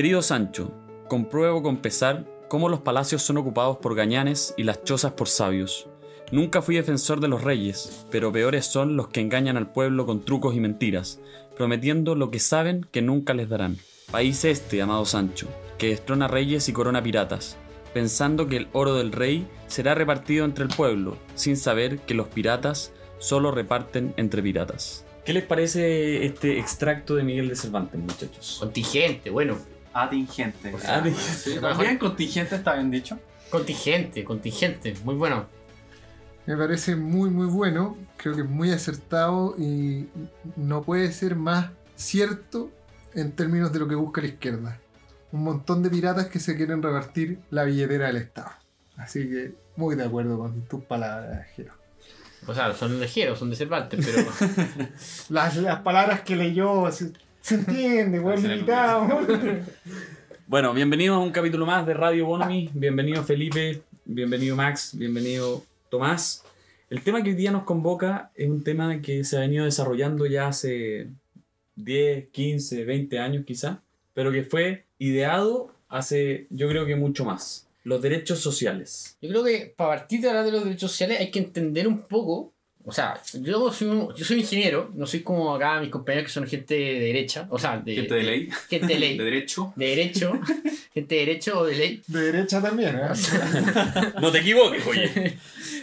Querido Sancho, compruebo con pesar cómo los palacios son ocupados por gañanes y las chozas por sabios. Nunca fui defensor de los reyes, pero peores son los que engañan al pueblo con trucos y mentiras, prometiendo lo que saben que nunca les darán. País este, amado Sancho, que destrona reyes y corona piratas, pensando que el oro del rey será repartido entre el pueblo, sin saber que los piratas solo reparten entre piratas. ¿Qué les parece este extracto de Miguel de Cervantes, muchachos? Contingente, bueno. Atingente. Ah, Sí, también contingente está bien dicho. Contingente, contingente. Muy bueno. Me parece muy muy bueno, creo que es muy acertado y no puede ser más cierto en términos de lo que busca la izquierda. Un montón de piratas que se quieren repartir la billetera del Estado. Así que muy de acuerdo con tus palabras, Jero. O sea, son ligeros, son de Cervantes, pero. Las, las palabras que leyó, se entiende, Será limitado. Bueno, bienvenidos a un capítulo más de Radio Bonomi. Bienvenido Felipe, bienvenido Max, bienvenido Tomás. El tema que hoy día nos convoca es un tema que se ha venido desarrollando ya hace 10, 15, 20 años quizá, pero que fue ideado hace yo creo que mucho más. Los derechos sociales. Yo creo que para partir de hablar de los derechos sociales hay que entender un poco. O sea, yo soy, un- yo soy ingeniero, no soy como acá mis compañeros que son gente de derecha, o sea, de, Gente de ley, gente de ley, de derecho. de derecho, gente de derecho o de ley. De derecha también, ¿eh? No te equivoques, oye.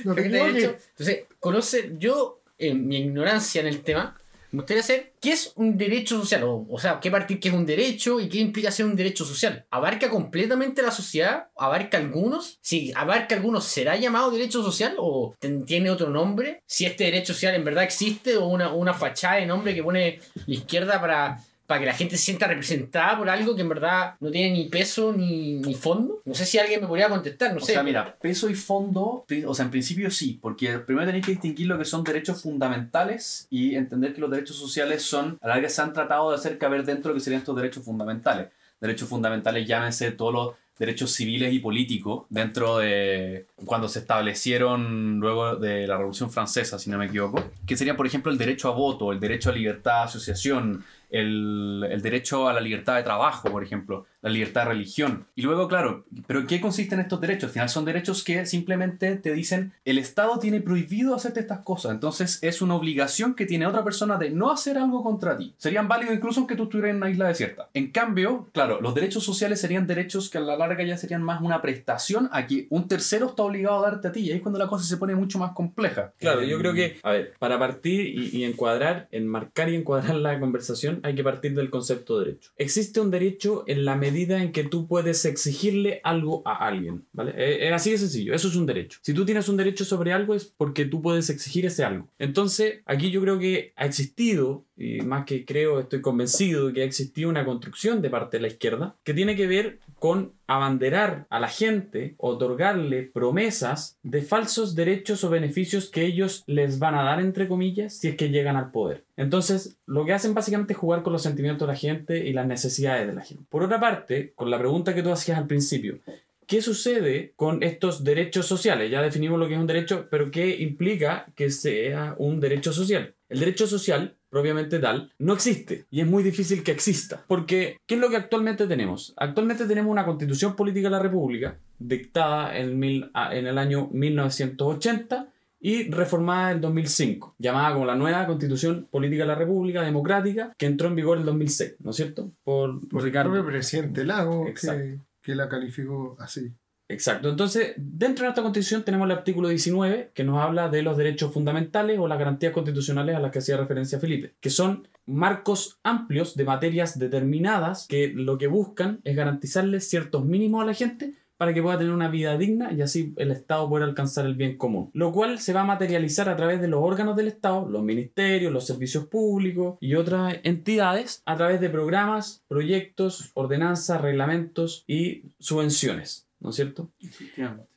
No te Gente de equivoques. derecho. Entonces, conoce, yo, en mi ignorancia en el tema, me gustaría saber qué es un derecho social, o, o sea, qué partir qué es un derecho y qué implica ser un derecho social. ¿Abarca completamente la sociedad? ¿Abarca algunos? Si abarca algunos, ¿será llamado derecho social o tiene otro nombre? Si este derecho social en verdad existe o una, una fachada de nombre que pone la izquierda para, para que la gente se sienta representada por algo que en verdad no tiene ni peso ni, ni fondo. No sé si alguien me podría contestar, no O sé. sea, mira, peso y fondo, o sea, en principio sí, porque primero tenéis que distinguir lo que son derechos fundamentales y entender que los derechos sociales son, a la larga se han tratado de hacer caber dentro de lo que serían estos derechos fundamentales. Derechos fundamentales, llámense todos los derechos civiles y políticos dentro de cuando se establecieron luego de la Revolución Francesa, si no me equivoco, que serían, por ejemplo, el derecho a voto, el derecho a libertad de asociación, el, el derecho a la libertad de trabajo, por ejemplo, la libertad de religión. Y luego, claro, ¿pero qué consisten estos derechos? Al final son derechos que simplemente te dicen, el Estado tiene prohibido hacerte estas cosas, entonces es una obligación que tiene otra persona de no hacer algo contra ti. Serían válidos incluso aunque tú estuvieras en una isla desierta. En cambio, claro, los derechos sociales serían derechos que a la larga ya serían más una prestación a que un tercero está obligado a darte a ti, y ahí es cuando la cosa se pone mucho más compleja. Claro, Eh, yo creo que, a ver, para partir y, y encuadrar, enmarcar y encuadrar la conversación, hay que partir del concepto de derecho. Existe un derecho en la medida en que tú puedes exigirle algo a alguien, ¿vale? Eh, así de sencillo, eso es un derecho. Si tú tienes un derecho sobre algo es porque tú puedes exigir ese algo. Entonces, aquí yo creo que ha existido, y más que creo, estoy convencido de que ha existido una construcción de parte de la izquierda que tiene que ver con abanderar a la gente, otorgarle promesas de falsos derechos o beneficios que ellos les van a dar, entre comillas, si es que llegan al poder. Entonces, lo que hacen básicamente es jugar con los sentimientos de la gente y las necesidades de la gente. Por otra parte, con la pregunta que tú hacías al principio, ¿Qué sucede con estos derechos sociales? Ya definimos lo que es un derecho, pero ¿qué implica que sea un derecho social? El derecho social, propiamente tal, no existe y es muy difícil que exista. Porque, ¿qué es lo que actualmente tenemos? Actualmente tenemos una constitución política de la República, dictada en, mil- ah, en el año 1980 y reformada en 2005, llamada como la nueva Constitución Política de la República Democrática, que entró en vigor en 2006, ¿no es cierto? Por, Por el Ricardo. propio presidente Lago Exacto. que, que la calificó así. Exacto. Entonces, dentro de esta constitución tenemos el artículo 19 que nos habla de los derechos fundamentales o las garantías constitucionales a las que hacía referencia Felipe, que son marcos amplios de materias determinadas que lo que buscan es garantizarles ciertos mínimos a la gente para que pueda tener una vida digna y así el Estado pueda alcanzar el bien común. Lo cual se va a materializar a través de los órganos del Estado, los ministerios, los servicios públicos y otras entidades a través de programas, proyectos, ordenanzas, reglamentos y subvenciones. ¿No es cierto?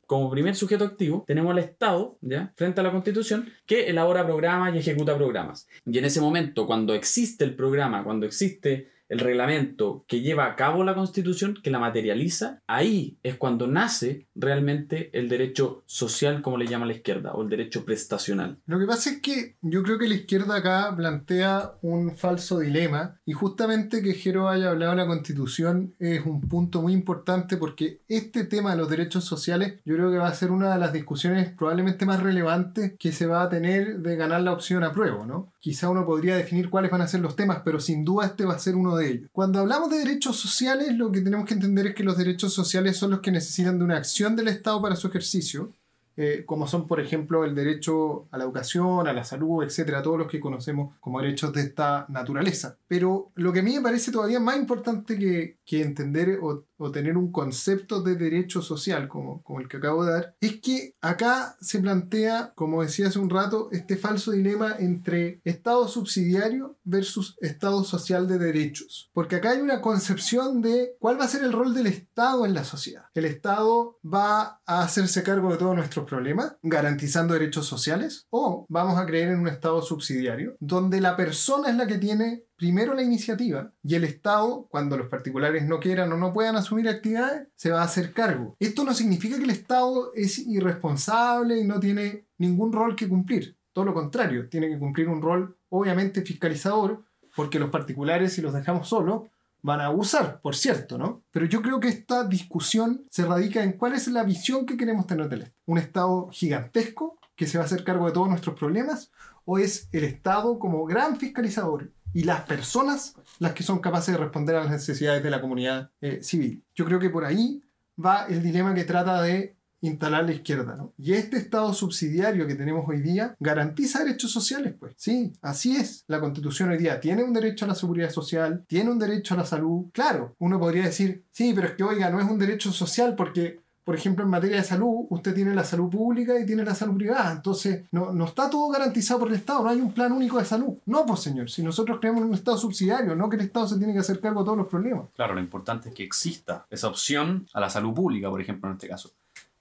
Como primer sujeto activo tenemos al Estado, ¿ya? Frente a la Constitución, que elabora programas y ejecuta programas. Y en ese momento, cuando existe el programa, cuando existe el reglamento que lleva a cabo la Constitución, que la materializa, ahí es cuando nace realmente el derecho social, como le llama la izquierda, o el derecho prestacional. Lo que pasa es que yo creo que la izquierda acá plantea un falso dilema y justamente que Jero haya hablado de la constitución es un punto muy importante porque este tema de los derechos sociales yo creo que va a ser una de las discusiones probablemente más relevantes que se va a tener de ganar la opción a prueba, ¿no? Quizá uno podría definir cuáles van a ser los temas, pero sin duda este va a ser uno de Cuando hablamos de derechos sociales, lo que tenemos que entender es que los derechos sociales son los que necesitan de una acción del Estado para su ejercicio eh, como son, por ejemplo, el derecho a la educación, a la salud, etcétera, todos los que conocemos como derechos de esta naturaleza. Pero lo que a mí me parece todavía más importante que, que entender o, o, tener un concepto de derecho social, como, como el que acabo de dar, es que acá se plantea, como decía hace un rato, este falso dilema entre Estado subsidiario versus Estado social de derechos. Porque acá hay una concepción de cuál va a ser el rol del Estado en la sociedad. El Estado va a hacerse cargo de todos nuestros problemas, garantizando derechos sociales, o vamos a creer en un Estado subsidiario, donde la persona es la que tiene primero la iniciativa y el Estado, cuando los particulares no quieran o no puedan asumir actividades, se va a hacer cargo. Esto no significa que el Estado es irresponsable y no tiene ningún rol que cumplir. Todo lo contrario, tiene que cumplir un rol obviamente fiscalizador, porque los particulares, si los dejamos solos, van a abusar, por cierto, ¿no? Pero yo creo que esta discusión se radica en cuál es la visión que queremos tener del Estado. ¿Un Estado gigantesco que se va a hacer cargo de todos nuestros problemas? ¿O es el Estado como gran fiscalizador y las personas las que son capaces de responder a las necesidades de la comunidad eh, civil? Yo creo que por ahí va el dilema que trata de instalar la izquierda, ¿no? Y este Estado subsidiario que tenemos hoy día garantiza derechos sociales, pues. Sí, así es. La Constitución hoy día tiene un derecho a la seguridad social, tiene un derecho a la salud. Claro, uno podría decir, sí, pero es que, oiga, no es un derecho social porque por ejemplo, en materia de salud, usted tiene la salud pública y tiene la salud privada. Entonces, no, no, está todo garantizado por el Estado, no hay un plan único de salud. No, pues señor, si nosotros creamos un Estado subsidiario, no que el Estado se tiene que hacer cargo de todos los problemas. Claro, lo importante es que exista esa opción a la salud pública, por ejemplo, en este caso.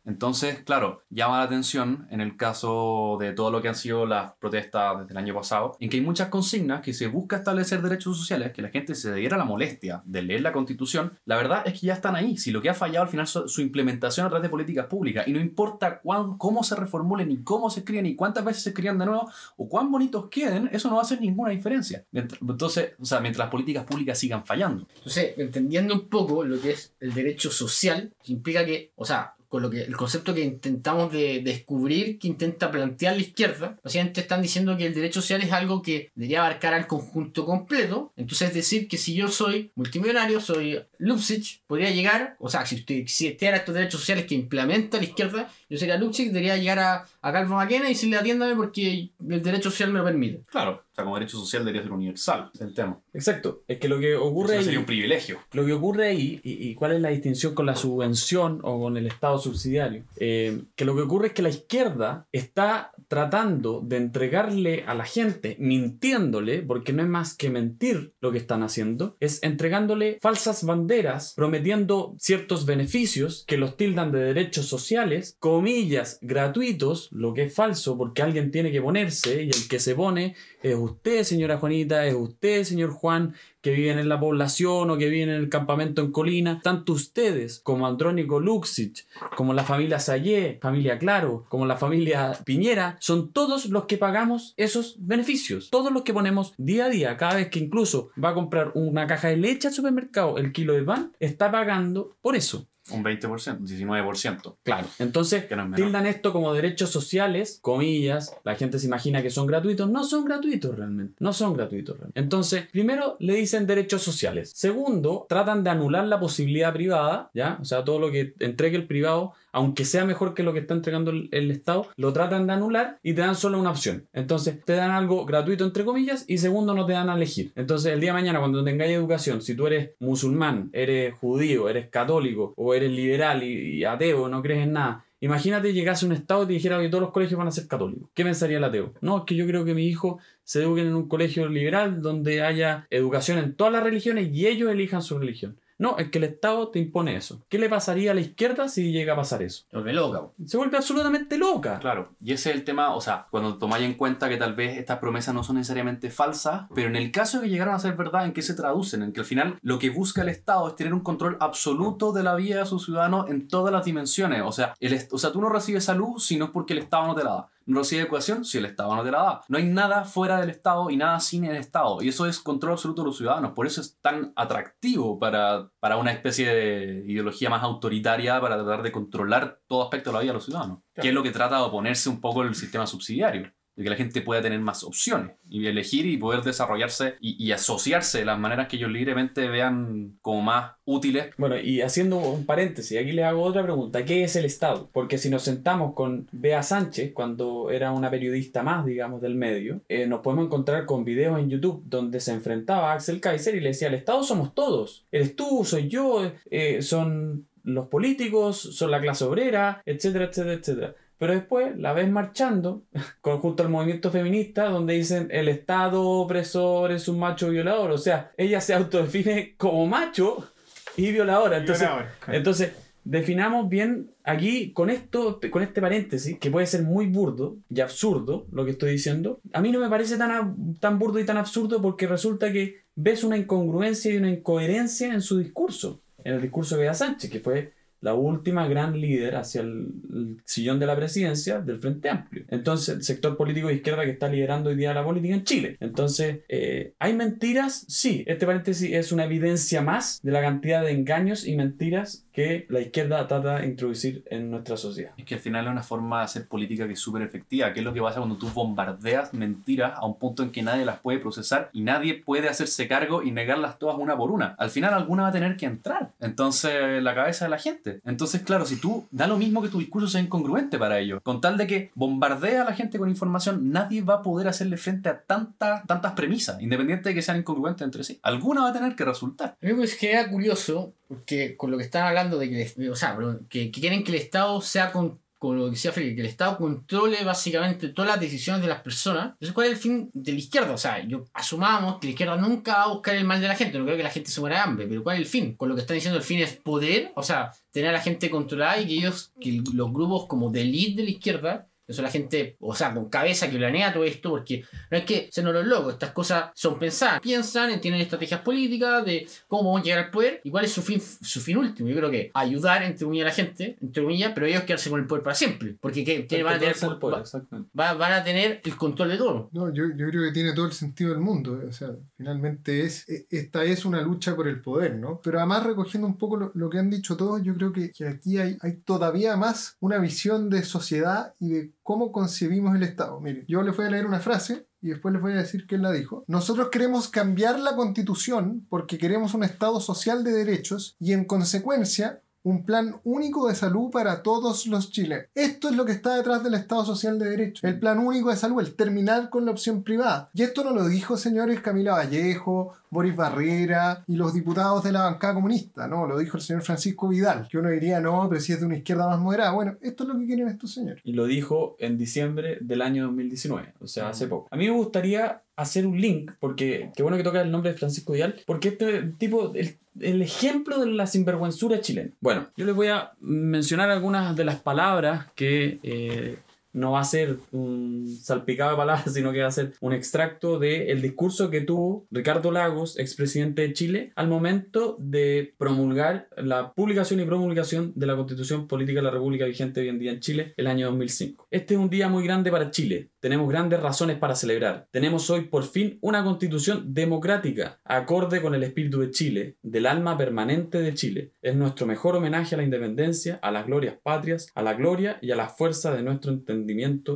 Entonces, claro, llama la atención en el caso de todo lo que han sido las protestas desde el año pasado, en que hay muchas consignas que se busca establecer derechos sociales, que la gente se diera la molestia de leer la constitución. La verdad es que ya están ahí. Si lo que ha fallado al final es su implementación a través de políticas públicas, y no importa cuán, cómo se reformulen, ni cómo se escriben, ni cuántas veces se escriban de nuevo, o cuán bonitos queden, eso no va a hacer ninguna diferencia. Entonces, o sea, mientras las políticas públicas sigan fallando. Entonces, entendiendo un poco lo que es el derecho social, implica que, o sea, con lo que el concepto que intentamos de descubrir, que intenta plantear la izquierda, básicamente están diciendo que el derecho social es algo que debería abarcar al conjunto completo. Entonces es decir que si yo soy multimillonario, soy Lupsich, podría llegar, o sea, si usted existiera estos derechos sociales que implementa la izquierda, yo sería Lupsich, debería llegar a, a Calvo Maquena y decirle atiéndame porque el derecho social me lo permite. Claro, como derecho social debería ser universal el tema. Exacto, es que lo que ocurre Eso ahí, sería un privilegio. lo que ocurre ahí y, y cuál es la distinción con la subvención o con el Estado subsidiario, Eh, que lo que ocurre es que la izquierda está tratando de entregarle a la gente, mintiéndole, porque no es más que mentir lo que están haciendo, es entregándole falsas banderas, prometiendo ciertos beneficios que los tildan de derechos sociales, comillas, gratuitos, lo que es falso porque alguien tiene que ponerse y el que se pone es usted, señora Juanita, es usted, señor Juan, que viven en la población o que viven en el campamento en Colina, tanto ustedes como Andrónico Luxich, como la familia Sayé, familia Claro, como la familia Piñera, son todos los que pagamos esos beneficios. Todos los que ponemos día a día, cada vez que incluso va a comprar una caja de leche al supermercado, el kilo de pan, está pagando por eso. Un 20%, 19%. Claro. Entonces, no es tildan esto como derechos sociales, comillas, la gente se imagina que son gratuitos, no son gratuitos realmente, no son gratuitos realmente. Entonces, primero le dicen derechos sociales. Segundo, tratan de anular la posibilidad privada, ¿ya? O sea, todo lo que entregue el privado, aunque sea mejor que lo que está entregando el, Estado, lo tratan de anular y te dan solo una opción. Entonces, te dan algo gratuito entre comillas y segundo, no te dan a elegir. Entonces, el día de mañana cuando tengáis educación, si tú eres musulmán, eres judío, eres católico o eres liberal y, y ateo, no crees en nada, Imagínate llegase a un estado y te dijera que todos los colegios van a ser católicos. ¿Qué pensaría el ateo? No, es que yo creo que mi hijo se eduque en un colegio liberal donde haya educación en todas las religiones y ellos elijan su religión. No, es que el Estado te impone eso. ¿Qué le pasaría a la izquierda si llega a pasar eso? Lo ve loca. Se vuelve absolutamente loca. Claro, y ese es el tema, o sea, cuando tomáis en cuenta que tal vez estas promesas no son necesariamente falsas, pero en el caso de que llegaron a ser verdad, ¿en qué se traducen? En que al final lo que busca el Estado es tener un control absoluto de la vida de sus ciudadanos en todas las dimensiones. O sea, el, o sea, tú no recibes salud si no es porque el Estado no te la da. No recibes educación si el Estado no te la da. No hay nada fuera del Estado y nada sin el Estado. Y eso es control absoluto de los ciudadanos. Por eso es tan atractivo para, para una especie de ideología más autoritaria para tratar de controlar todo aspecto de la vida de los ciudadanos. Que es lo que trata de oponerse un poco el sistema subsidiario. De que la gente pueda tener más opciones y elegir y poder desarrollarse y, asociarse de las maneras que ellos libremente vean como más útiles. Bueno, y haciendo un paréntesis, aquí les hago otra pregunta. ¿Qué es el Estado? Porque si nos sentamos con Bea Sánchez, cuando era una periodista más, digamos, del medio, eh, nos podemos encontrar con videos en YouTube donde se enfrentaba a Axel Kaiser y le decía, el Estado somos todos. Eres tú, soy yo, eh, son los políticos, son la clase obrera, etcétera, etcétera, etcétera. Pero después la ves marchando junto al movimiento feminista donde dicen el Estado opresor es un macho violador. O sea, ella se autodefine como macho y violadora. Entonces, Violador, claro. entonces, definamos bien aquí con esto, con este paréntesis, que puede ser muy burdo y absurdo lo que estoy diciendo. A mí no me parece tan, tan burdo y tan absurdo porque resulta que ves una incongruencia y una incoherencia en su discurso, en el discurso de Bea Sánchez, que fue la última gran líder hacia el, sillón de la presidencia del Frente Amplio. Entonces, el sector político de izquierda que está liderando hoy día la política en Chile. Entonces, eh, ¿hay mentiras? Sí, este paréntesis es una evidencia más de la cantidad de engaños y mentiras que la izquierda trata de introducir en nuestra sociedad. Es que al final es una forma de hacer política que es súper efectiva. ¿Qué es lo que pasa cuando tú bombardeas mentiras a un punto en que nadie las puede procesar y nadie puede hacerse cargo y negarlas todas una por una? Al final alguna va a tener que entrar. Entonces, en la cabeza de la gente. Entonces, claro, si tú da lo mismo que tu discurso sea incongruente para ellos, con tal de que bombardea a la gente con información, nadie va a poder hacerle frente a tanta, tantas premisas, independiente de que sean incongruentes entre sí. Alguna va a tener que resultar. A mí me queda curioso, porque con lo que están hablando de que, o sea, que quieren que el Estado sea con, con lo que decía Felipe, que el Estado controle básicamente todas las decisiones de las personas. Entonces, ¿cuál es el fin de la izquierda? O sea, yo asumamos que la izquierda nunca va a buscar el mal de la gente, no creo que la gente se muera de hambre, pero ¿cuál es el fin? Con lo que están diciendo, el fin es poder, o sea, tener a la gente controlada y que ellos, que los grupos como de elite de la izquierda, que son la gente, o sea, con cabeza que planea todo esto, porque no es que se nos los locos, estas cosas son pensadas, piensan, tienen estrategias políticas de cómo vamos a llegar al poder y cuál es su fin, su fin último. Yo creo que ayudar, entre comillas, a la gente, entre comillas, pero ellos quedarse con el poder para siempre, porque ¿qué- qué van, a tener, el poder, va- van a tener el control de todo. No, yo, yo creo que tiene todo el sentido del mundo. eh, O sea, finalmente es, e- esta es una lucha por el poder, ¿no? Pero además, recogiendo un poco lo, lo que han dicho todos, yo creo que, que aquí hay, hay todavía más una visión de sociedad y de cómo concebimos el Estado. Miren, yo les voy a leer una frase y después les voy a decir quién la dijo. Nosotros queremos cambiar la constitución porque queremos un Estado social de derechos y en consecuencia un plan único de salud para todos los chilenos. Esto es lo que está detrás del Estado Social de Derecho. El plan único de salud, el terminar con la opción privada. Y esto no lo dijo, señores, Camila Vallejo, Boris Barrera y los diputados de la bancada comunista, no, lo dijo el señor Francisco Vidal, que uno diría, no, pero si es de una izquierda más moderada. Bueno, esto es lo que quieren estos señores. Y lo dijo en diciembre del año 2019, o sea, hace poco. A mí me gustaría hacer un link, porque qué bueno que toca el nombre de Francisco Vidal, porque este tipo, el, el ejemplo de la sinvergüenzura chilena. Bueno, yo les voy a mencionar algunas de las palabras que eh, no va a ser un salpicado de palabras, sino que va a ser un extracto del discurso que tuvo Ricardo Lagos, expresidente de Chile, al momento de promulgar la publicación y promulgación de la Constitución Política de la República vigente hoy en día en Chile, el año 2005. Este es un día muy grande para Chile. Tenemos grandes razones para celebrar. Tenemos hoy por fin una constitución democrática, acorde con el espíritu de Chile, del alma permanente de Chile. Es nuestro mejor homenaje a la independencia, a las glorias patrias, a la gloria y a la fuerza de nuestro entendimiento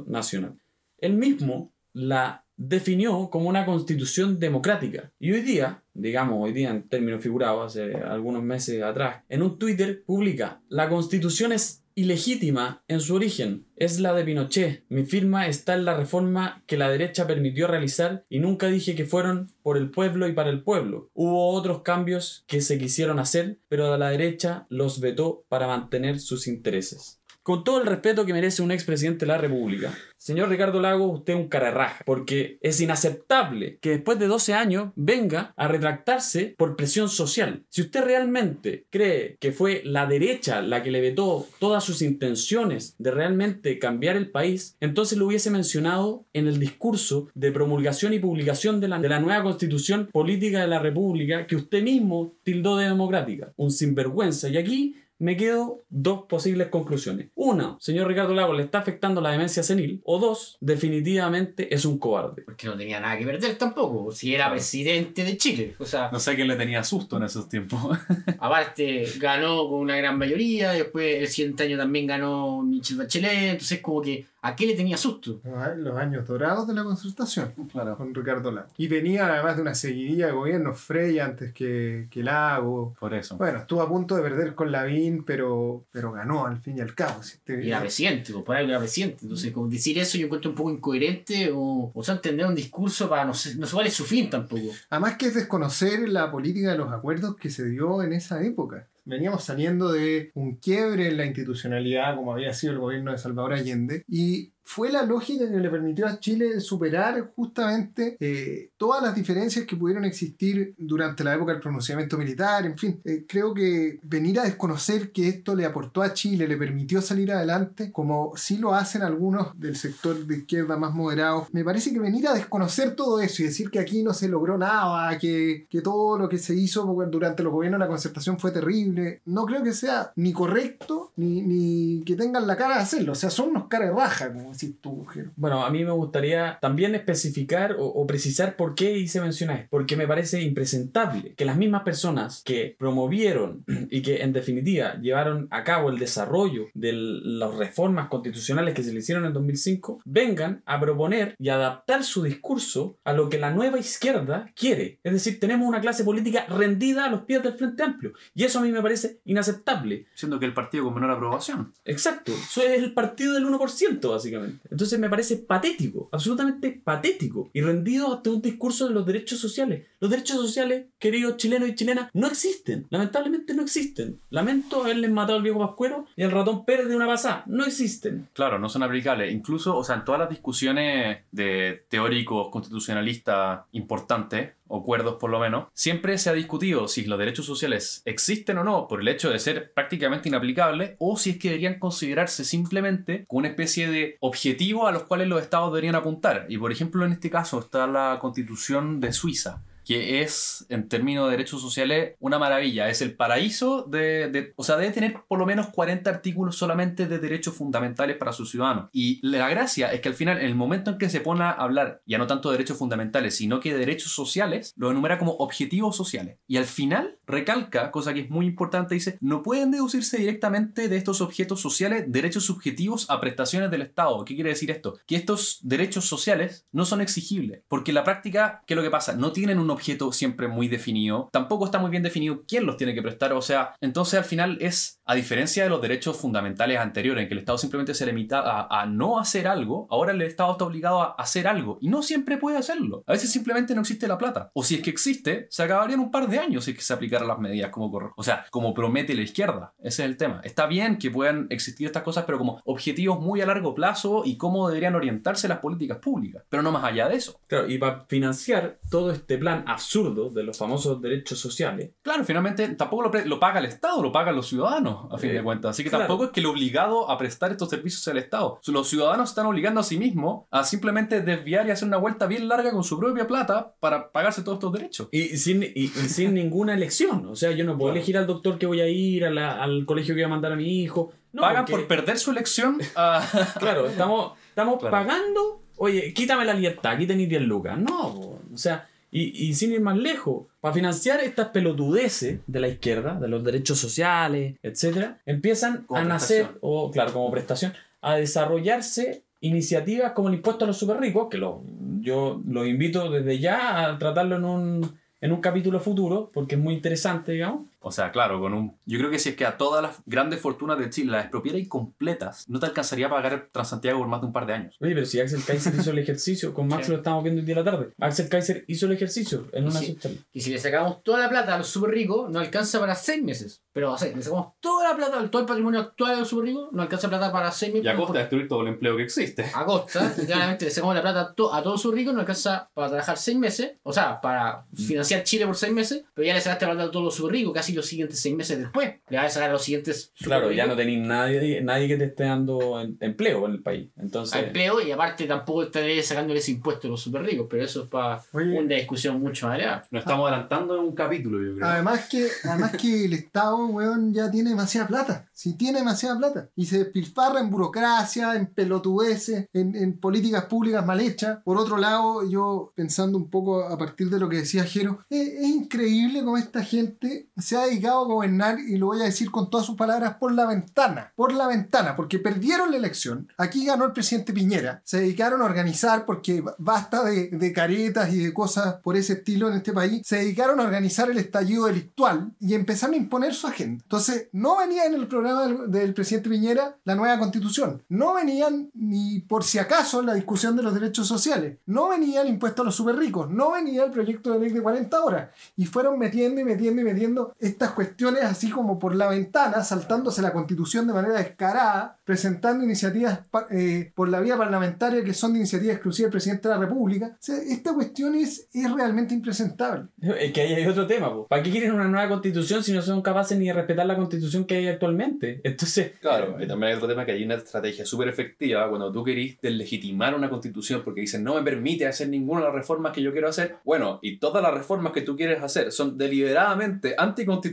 nacional. Él mismo la definió como una constitución democrática. Y hoy día, digamos hoy día en términos figurados, hace algunos meses atrás, en un Twitter publica, la constitución es ilegítima en su origen, es la de Pinochet. Mi firma está en la reforma que la derecha permitió realizar y nunca dije que fueron por el pueblo y para el pueblo. Hubo otros cambios que se quisieron hacer, pero la derecha los vetó para mantener sus intereses. Con todo el respeto que merece un expresidente de la República, señor Ricardo Lago, usted es un cara raja, porque es inaceptable que después de 12 años venga a retractarse por presión social. Si usted realmente cree que fue la derecha la que le vetó todas sus intenciones de realmente cambiar el país, entonces lo hubiese mencionado en el discurso de promulgación y publicación de la, de la nueva constitución política de la República que usted mismo tildó de democrática. Un sinvergüenza. Y aquí me quedo dos posibles conclusiones. Una, señor Ricardo Lago, le está afectando la demencia senil. O dos, definitivamente es un cobarde. Porque no tenía nada que perder tampoco. Si era presidente de Chile. O sea, No sé quién le tenía susto en esos tiempos. aparte ganó con una gran mayoría. Después el siguiente año también ganó Michel Bachelet. Entonces, como que, ¿a qué le tenía susto? Los años dorados de la concertación claro. con Ricardo Lago. Y venía además de una seguidilla de gobiernos Frey antes que, que Lago. Por eso. Bueno, estuvo a punto de perder con Lavín, pero, pero ganó al fin y al cabo. Si te- Y era presidente, pues, por algo era presidente. Entonces, como decir eso yo encuentro un poco incoherente o, o sea, entender un discurso para no sé, no sé cuál es su fin tampoco. Además que es desconocer la política de los acuerdos que se dio en esa época. Veníamos saliendo de un quiebre en la institucionalidad, como había sido el gobierno de Salvador Allende, y fue la lógica que le permitió a Chile superar justamente eh, todas las diferencias que pudieron existir durante la época del pronunciamiento militar, en fin. Eh, creo que venir a desconocer que esto le aportó a Chile, le permitió salir adelante, como sí lo hacen algunos del sector de izquierda más moderados, me parece que venir a desconocer todo eso y decir que aquí no se logró nada, que, que todo lo que se hizo durante los gobiernos de la concertación fue terrible, no creo que sea ni correcto ni, ni que tengan la cara de hacerlo. O sea, son unos caras raja, como decís tú, Jero. Bueno, a mí me gustaría también especificar o, o precisar por qué hice mención a esto. Porque me parece impresentable que las mismas personas que promovieron y que en definitiva llevaron a cabo el desarrollo de las reformas constitucionales que se le hicieron en 2005 vengan a proponer y adaptar su discurso a lo que la nueva izquierda quiere. Es decir, tenemos una clase política rendida a los pies del Frente Amplio. Y eso a mí me parece inaceptable. Siendo que el partido con menor aprobación. Exacto, eso es el partido del 1%, básicamente. Entonces me parece patético, absolutamente patético, y rendido ante un discurso de los derechos sociales. Los derechos sociales, queridos chilenos y chilenas, no existen. Lamentablemente no existen. Lamento haberles matado al viejo Pascuero y al ratón Pérez de una pasada. No existen. Claro, no son aplicables. Incluso, o sea, en todas las discusiones de teóricos constitucionalistas importantes, o acuerdos por lo menos, siempre se ha discutido si los derechos sociales existen o no por el hecho de ser prácticamente inaplicables o si es que deberían considerarse simplemente como una especie de objetivo a los cuales los estados deberían apuntar. Y por ejemplo, en este caso está la constitución de Suiza que es, en términos de derechos sociales, una maravilla. Es el paraíso de, O sea, debe tener por lo menos 40 artículos solamente de derechos fundamentales para sus ciudadanos. Y la gracia es que al final, en el momento en que se pone a hablar, ya no tanto de derechos fundamentales, sino que de derechos sociales, lo enumera como objetivos sociales. Y al final recalca, cosa que es muy importante, dice, no pueden deducirse directamente de estos objetos sociales derechos subjetivos a prestaciones del Estado. ¿Qué quiere decir esto? Que estos derechos sociales no son exigibles. Porque en la práctica, ¿qué es lo que pasa? No tienen un objeto siempre muy definido. Tampoco está muy bien definido quién los tiene que prestar. O sea, entonces al final es, a diferencia de los derechos fundamentales anteriores, en que el Estado simplemente se limita a, no hacer algo, ahora el Estado está obligado a hacer algo. Y no siempre puede hacerlo. A veces simplemente no existe la plata. O si es que existe, se acabaría en un par de años si es que se las medidas como corre- O sea, como promete la izquierda. Ese es el tema. Está bien que puedan existir estas cosas, pero como objetivos muy a largo plazo y cómo deberían orientarse las políticas públicas. Pero no más allá de eso. Claro, y para financiar todo este plan absurdo de los famosos derechos sociales, Claro, finalmente tampoco lo, paga el Estado, lo pagan los ciudadanos, a fin Eh, de cuentas. Así que claro. tampoco es que el obligado a prestar estos servicios sea el Estado. Los ciudadanos están obligando a sí mismos a simplemente desviar y hacer una vuelta bien larga con su propia plata para pagarse todos estos derechos. Y sin, y, y sin ninguna elección. O sea, yo no puedo Claro. elegir al doctor que voy a ir, a la- al colegio que voy a mandar a mi hijo. No, Pagan porque- por perder su elección a... Claro, estamos, estamos Claro. pagando. Oye, quítame la libertad, aquí tenéis 10 lucas. No, po. o sea, y, y sin ir más lejos, para financiar estas pelotudeces de la izquierda, de los derechos sociales, etcétera, empiezan Como a nacer, o claro, como prestación, a desarrollarse iniciativas como el impuesto a los super ricos, que lo, yo los invito desde ya a tratarlo en un, en un capítulo futuro, porque es muy interesante, digamos, O sea, claro, con un. Yo creo que si es que a todas las grandes fortunas de Chile las expropiara y completas, no te alcanzaría a pagar Transantiago por más de un par de años. Oye, pero si Axel Kaiser hizo el ejercicio, con Max Sí. lo estamos viendo el día de la tarde. Axel Kaiser hizo el ejercicio en una Sí. Y si le sacamos toda la plata a los super ricos, no alcanza para 6 meses. Pero o sea, le sacamos toda la plata, todo el patrimonio actual de los super ricos, no alcanza plata para 6 meses. Y a costa de destruir todo el empleo que existe. a costa, claramente le sacamos la plata a, to- a todos sus ricos, no alcanza para trabajar seis meses, o sea, para financiar Chile por seis meses, pero ya le sacaste la plata a todos los super ricos casi los siguientes seis meses después. Le vas a sacar a los siguientes Claro, ya no tenéis nadie, nadie que te esté dando em- empleo en el país. a Entonces, empleo y aparte tampoco estaré sacándole ese impuesto a los super ricos, pero eso es para Oye. una discusión mucho más elevada. Nos estamos adelantando en un capítulo, yo creo. Además que, además que el Estado, weón, ya tiene demasiada plata. Sí, tiene demasiada plata. Y se despilfarra en burocracia, en pelotudeces, en, en políticas públicas mal hechas. Por otro lado, yo pensando un poco a partir de lo que decía Jero, es, es increíble cómo esta gente se ha dedicado a gobernar, y lo voy a decir con todas sus palabras, por la ventana. Por la ventana, porque perdieron la elección. Aquí ganó el presidente Piñera. Se dedicaron a organizar, porque basta de, caretas y de cosas por ese estilo en este país. Se dedicaron a organizar el estallido delictual y empezaron a imponer su agenda. Entonces, no venía en el programa del, del presidente Piñera la nueva constitución. No venían ni por si acaso la discusión de los derechos sociales. No venía el impuesto a los super ricos. No venía el proyecto de ley de 40 horas. Y fueron metiendo y metiendo y metiendo estas cuestiones así como por la ventana, saltándose la constitución de manera descarada, presentando iniciativas eh, por la vía parlamentaria que son de iniciativa exclusiva del presidente de la República. O sea, esta cuestión es, es realmente impresentable. es que ahí hay otro tema. po. ¿Para qué quieren una nueva constitución si no son capaces ni de respetar la constitución que hay actualmente? Entonces, Claro, y también hay otro tema que hay una estrategia súper efectiva cuando tú querís deslegitimar una constitución porque dicen no me permite hacer ninguna de las reformas que yo quiero hacer. Bueno, y todas las reformas que tú quieres hacer son deliberadamente anticonstitucionales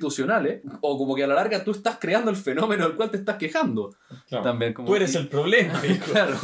o como que a la larga tú estás creando el fenómeno del cual te estás quejando. claro, También como tú eres el problema. Claro.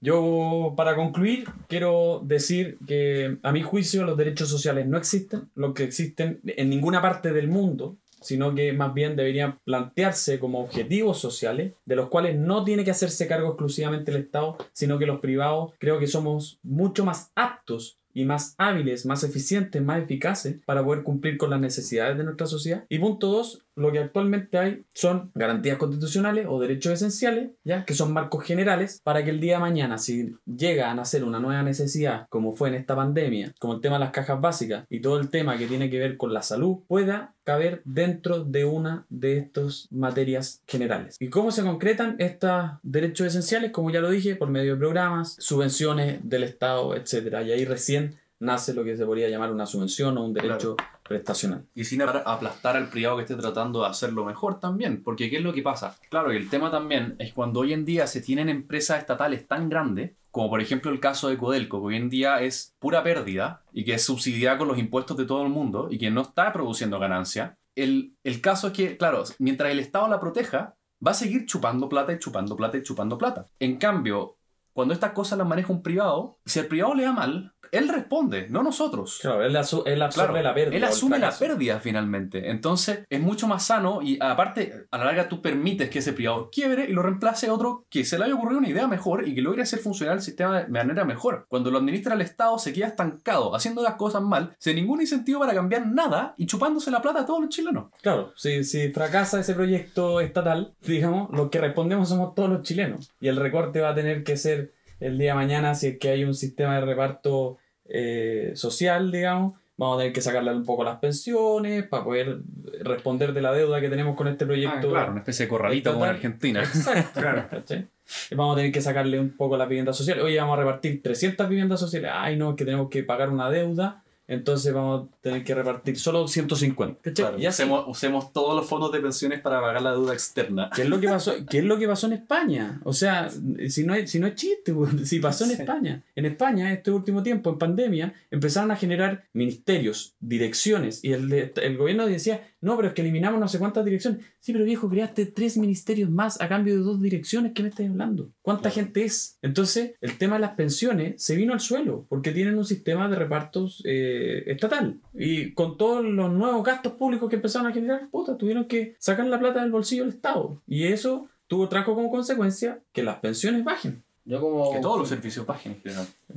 Yo, para concluir, quiero decir que a mi juicio los derechos sociales no existen, los que existen en ninguna parte del mundo, sino que más bien deberían plantearse como objetivos sociales, de los cuales no tiene que hacerse cargo exclusivamente el Estado, sino que los privados creo que somos mucho más aptos y más hábiles, más eficientes, más eficaces para poder cumplir con las necesidades de nuestra sociedad. Y punto dos, lo que actualmente hay son garantías constitucionales o derechos esenciales, ya que son marcos generales para que el día de mañana, si llega a nacer una nueva necesidad, como fue en esta pandemia, como el tema de las cajas básicas y todo el tema que tiene que ver con la salud, pueda caber dentro de una de estas materias generales. ¿Y cómo se concretan estos derechos esenciales? Como ya lo dije, por medio de programas, subvenciones del Estado, etc. Y ahí recién nace lo que se podría llamar una subvención o un derecho prestacional. Y sin apl- aplastar al privado que esté tratando de hacerlo mejor también. Porque ¿qué es lo que pasa? Claro, y el tema también es cuando hoy en día se tienen empresas estatales tan grandes, como por ejemplo el caso de Codelco, que hoy en día es pura pérdida y que es subsidiada con los impuestos de todo el mundo y que no está produciendo ganancia. El, el caso es que, claro, mientras el Estado la proteja, va a seguir chupando plata y chupando plata y chupando plata. En cambio, cuando estas cosas las maneja un privado, si al privado le da mal, él responde, no nosotros. Claro, él, asu- él absorbe Claro, la pérdida. Él asume la pérdida finalmente. Entonces es mucho más sano y aparte a la larga tú permites que ese privado quiebre y lo reemplace otro que se le haya ocurrido una idea mejor y que logre hacer funcionar el sistema de manera mejor. Cuando lo administra el Estado se queda estancado, haciendo las cosas mal, sin ningún incentivo para cambiar nada y chupándose la plata a todos los chilenos. Claro, si, si fracasa ese proyecto estatal, digamos, los que respondemos somos todos los chilenos. Y el recorte va a tener que ser el día de mañana si es que hay un sistema de reparto eh, social, digamos. Vamos a tener que sacarle un poco las pensiones para poder responder de la deuda que tenemos con este proyecto. una especie de corralito como en Argentina. Exacto. ¿cachai? Y Vamos a tener que sacarle un poco las viviendas sociales. Oye, vamos a repartir 300 viviendas sociales. Ay, no, es que tenemos que pagar una deuda. Entonces vamos a tener que repartir solo 150. ¿cachai? Claro, Y así. usemos, usemos todos los fondos de pensiones para pagar la deuda externa. ¿Qué es lo que pasó? ¿Qué es lo que pasó en España? O sea, si no es, si no es chiste, si pasó en Sí. España. En España, este último tiempo, en pandemia, empezaron a generar ministerios, direcciones, y el, de- el gobierno decía, no, pero es que eliminamos no sé cuántas direcciones. Sí, pero viejo, creaste tres ministerios más a cambio de dos direcciones. ¿Qué me estás hablando? ¿Cuánta Claro. gente es? Entonces, el tema de las pensiones se vino al suelo, porque tienen un sistema de repartos eh, estatal. Y con todos los nuevos gastos públicos que empezaron a generar, puta, tuvieron que sacar la plata del bolsillo del Estado. Y eso tuvo trajo como consecuencia que las pensiones bajen. Yo como, Que todos los servicios bajen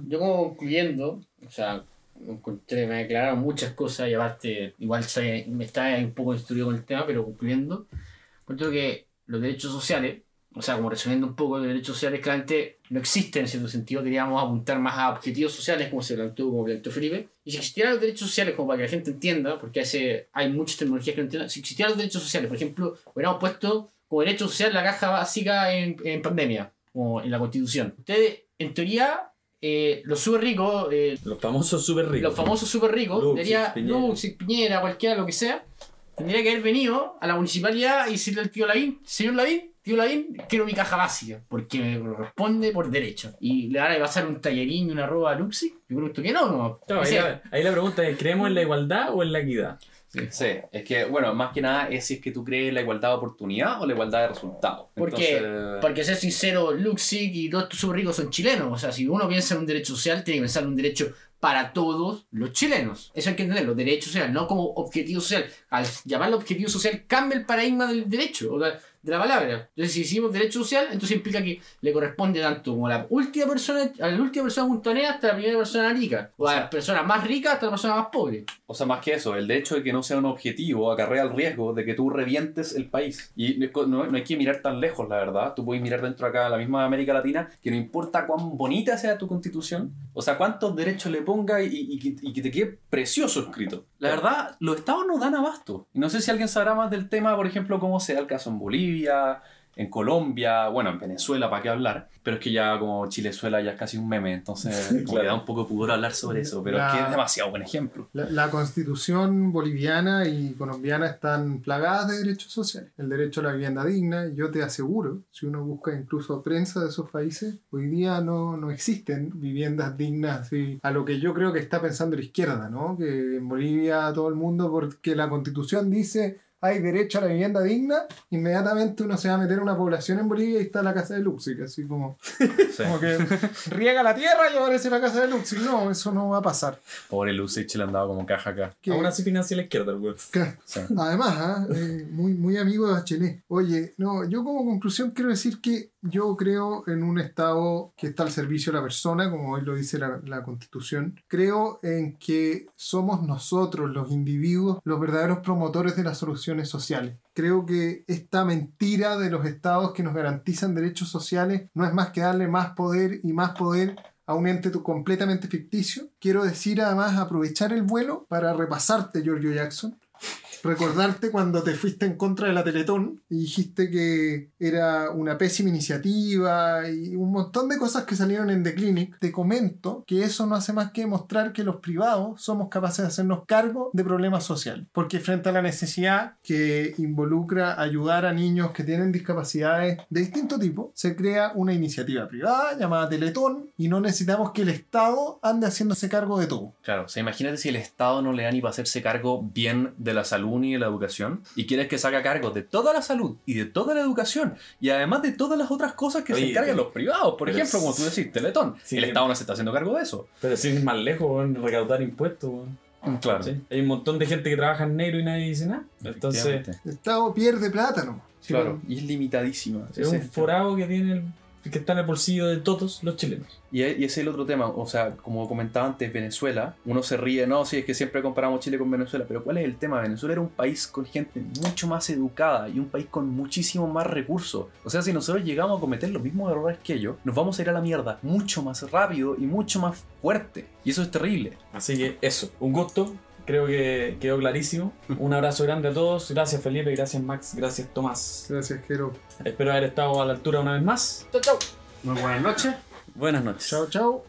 yo como concluyendo, o sea, encontré, me aclararon muchas cosas y aparte, igual me está un poco instruido con el tema, pero concluyendo, encuentro que los derechos sociales, o sea, como resumiendo un poco, los derechos sociales claramente no existen en cierto sentido, queríamos apuntar más a objetivos sociales, como se planteó, como planteó Felipe, y si existieran los derechos sociales, como para que la gente entienda, porque hace, hay muchas tecnologías que no entiendan, si existieran los derechos sociales, por ejemplo, hubiéramos puesto como derecho social la caja básica en, en pandemia, como en la constitución. Ustedes, en teoría, eh, los súper ricos, eh, Los famosos super ricos. los famosos súper ricos, Luxix, Piñera. Luxix, Piñera, cualquiera, lo que sea, tendría que haber venido a la municipalidad y decirle al tío Lavín, señor Lavín, tío Lavín, quiero mi caja básica, porque me corresponde por derecho. Y le van a pasar un tallerín y una arroba a Luxix, yo creo que no, ahí, la, ahí la pregunta es, ¿creemos en la igualdad o en la equidad? Sí, es que, bueno, más que nada es si es que tú crees la igualdad de oportunidad o la igualdad de resultados. Porque, Entonces, porque ser sincero, Luxig y todos estos súper ricos son chilenos. O sea, si uno piensa en un derecho social, tiene que pensar en un derecho para todos los chilenos. Eso hay que entenderlo, derecho social, no como objetivo social. Al llamarlo objetivo social, cambia el paradigma del derecho, o de, de la palabra. Entonces, si decimos derecho social, entonces implica que le corresponde tanto como a la última persona, a la última persona montonera hasta la primera persona rica, o a la persona más rica hasta la persona más pobre. O sea, más que eso, el derecho de que no sea un objetivo acarrea el riesgo de que tú revientes el país. Y no, no hay que mirar tan lejos, la verdad. Tú puedes mirar dentro acá, la misma América Latina, que no importa cuán bonita sea tu constitución, o sea, cuántos derechos le ponga y, y que- y que te quede precioso escrito. La verdad, los estados no dan abasto. Y no sé si alguien sabrá más del tema, por ejemplo, cómo se da el caso en Bolivia, en Colombia, bueno, en Venezuela, para qué hablar. Pero es que ya como Chilezuela ya es casi un meme, entonces como Claro. le da un poco de pudor hablar sobre eso. Pero es que La- es demasiado buen ejemplo. La, la constitución boliviana y colombiana están plagadas de derechos sociales. El derecho a la vivienda digna, yo te aseguro, si uno busca incluso prensa de esos países, hoy día no, no existen viviendas dignas así, a lo que yo creo que está pensando la izquierda, ¿no? Que en Bolivia todo el mundo, porque la constitución dice hay derecho a la vivienda digna, inmediatamente uno se va a meter a una población en Bolivia y está la casa de Luxic, así como, Sí. como que riega la tierra y aparece la casa de Luxic. No, eso no va a pasar. Pobre Lucich le han dado como caja acá. Que- Aún así financia la izquierda, que- Sí. Además, ¿ah? Eh, muy, muy amigo de Bachelet. Oye, no, yo como conclusión quiero decir que yo creo en un Estado que está al servicio de la persona, como hoy lo dice la, Constitución. Creo en que somos nosotros, los individuos, los verdaderos promotores de las soluciones sociales. Creo que esta mentira de los estados que nos garantizan derechos sociales no es más que darle más poder y más poder a un ente completamente ficticio. Quiero decir además aprovechar el vuelo para repasarte, Giorgio Jackson. Recordarte cuando te fuiste en contra de la Teletón y dijiste que era una pésima iniciativa y un montón de cosas que salieron en The Clinic. Te comento que eso no hace más que demostrar que los privados somos capaces de hacernos cargo de problemas sociales. Porque frente a la necesidad que involucra ayudar a niños que tienen discapacidades de distinto tipo, se crea una iniciativa privada llamada Teletón y no necesitamos que el Estado ande haciéndose cargo de todo. Claro, o sea, imagínate si el Estado no le da ni para hacerse cargo bien de la salud ni de la educación y quieres que se haga cargo de toda la salud y de toda la educación y además de todas las otras cosas que Oye, se encargan pero- los privados. Por ejemplo, es- como tú decís, Teletón. Sí, el Estado no se está haciendo cargo de eso. Pero sin ir más lejos, weón, recaudar impuestos, weón. Claro. ¿Sí? Hay un montón de gente que trabaja en negro y nadie dice nada. Entonces. El Estado pierde plata, ¿no? Sí, Claro, y es limitadísima. es un forado que tiene el- que está en el bolsillo de todos los chilenos. Y, y ese es el otro tema, o sea, como comentaba antes, Venezuela, uno se ríe, no, sí, es que siempre comparamos Chile con Venezuela, pero ¿cuál es el tema? Venezuela era un país con gente mucho más educada y un país con muchísimo más recursos. O sea, si nosotros llegamos a cometer los mismos errores que ellos, nos vamos a ir a la mierda mucho más rápido y mucho más fuerte. Y eso es terrible. Así que eso, un gusto. Creo que quedó clarísimo. Un abrazo grande a todos. Gracias Felipe, gracias Max, gracias Tomás. Gracias, Jero. Espero haber estado a la altura una vez más. Chau, chau. Muy buenas noches. Buenas noches. Chao, chao.